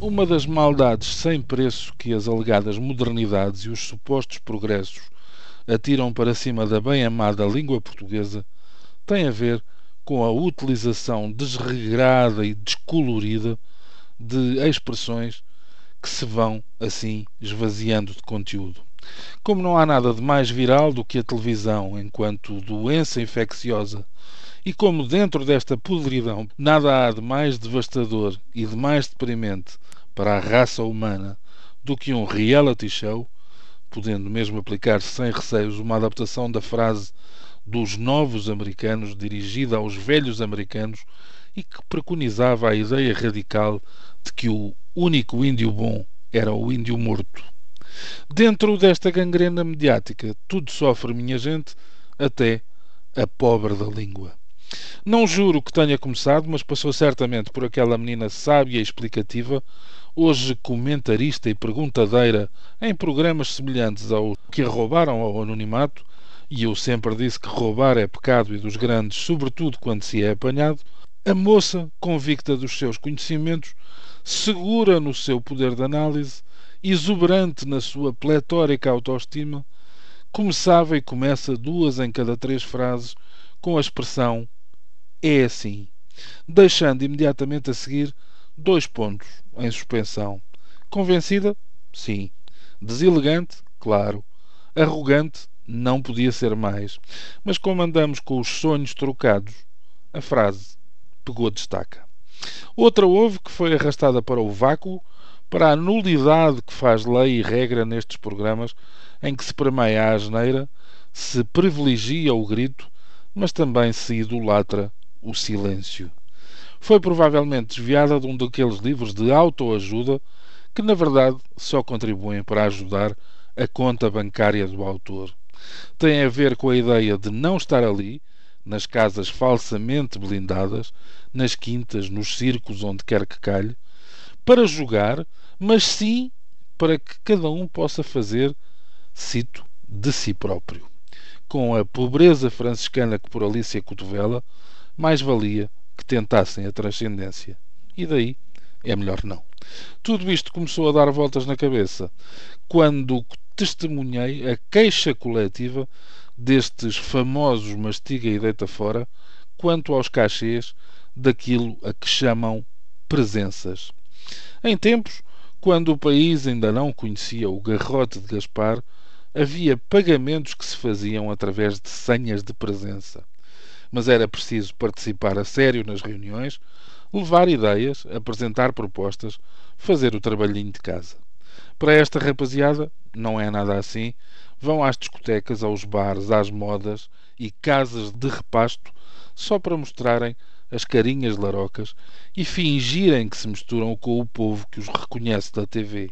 Uma das maldades sem preço que as alegadas modernidades e os supostos progressos atiram para cima da bem-amada língua portuguesa tem a ver com a utilização desregrada e descolorida de expressões que se vão, assim, esvaziando de conteúdo. Como não há nada de mais viral do que a televisão enquanto doença infecciosa, e como dentro desta podridão nada há de mais devastador e de mais deprimente para a raça humana do que um reality show, podendo mesmo aplicar sem receios uma adaptação da frase dos novos americanos dirigida aos velhos americanos e que preconizava a ideia radical de que o único índio bom era o índio morto. Dentro desta gangrena mediática, tudo sofre, minha gente, até a pobre da língua. Não juro que tenha começado, mas passou certamente por aquela menina sábia e explicativa, hoje comentarista e perguntadeira em programas semelhantes ao que roubaram ao anonimato, e eu sempre disse que roubar é pecado e dos grandes, sobretudo quando se é apanhado, a moça, convicta dos seus conhecimentos, segura no seu poder de análise, exuberante na sua pletórica autoestima, começava e começa duas em cada três frases com a expressão é assim, deixando imediatamente a seguir dois pontos em suspensão. Convencida? Sim. Deselegante? Claro. Arrogante? Não podia ser mais. Mas como andamos com os sonhos trocados, a frase pegou destaca. Outra houve que foi arrastada para o vácuo, para a nulidade que faz lei e regra nestes programas em que se permeia a asneira, se privilegia o grito, mas também se idolatra o silêncio. Foi provavelmente desviada de um daqueles livros de autoajuda que, na verdade, só contribuem para ajudar a conta bancária do autor tem a ver com a ideia de não estar ali, nas casas falsamente blindadas, nas quintas, nos circos, onde quer que calhe, para jogar, mas sim para que cada um possa fazer, cito, de si próprio. Com a pobreza franciscana que por Alicia Cotovela, mais valia que tentassem a transcendência. E daí é melhor não. Tudo isto começou a dar voltas na cabeça quando testemunhei a queixa coletiva destes famosos mastiga e deita fora quanto aos cachês daquilo a que chamam presenças. Em tempos, quando o país ainda não conhecia o garrote de Gaspar, havia pagamentos que se faziam através de senhas de presença. Mas era preciso participar a sério nas reuniões, levar ideias, apresentar propostas, fazer o trabalhinho de casa. Para esta rapaziada, não é nada assim. Vão às discotecas, aos bares, às modas e casas de repasto só para mostrarem as carinhas larocas e fingirem que se misturam com o povo que os reconhece da TV.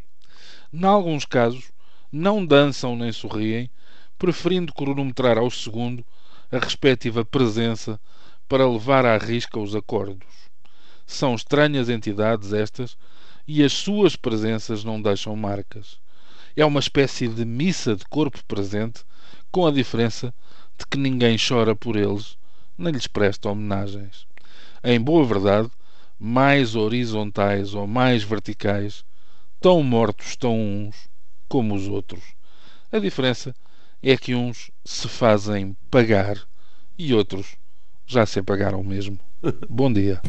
Em alguns casos, não dançam nem sorriem, preferindo cronometrar ao segundo a respectiva presença para levar à risca os acordos. São estranhas entidades estas e as suas presenças não deixam marcas. É uma espécie de missa de corpo presente, com a diferença de que ninguém chora por eles, nem lhes presta homenagens. Em boa verdade, mais horizontais ou mais verticais, tão mortos estão uns como os outros. A diferença é que uns se fazem pagar e outros já se pagaram mesmo. Bom dia.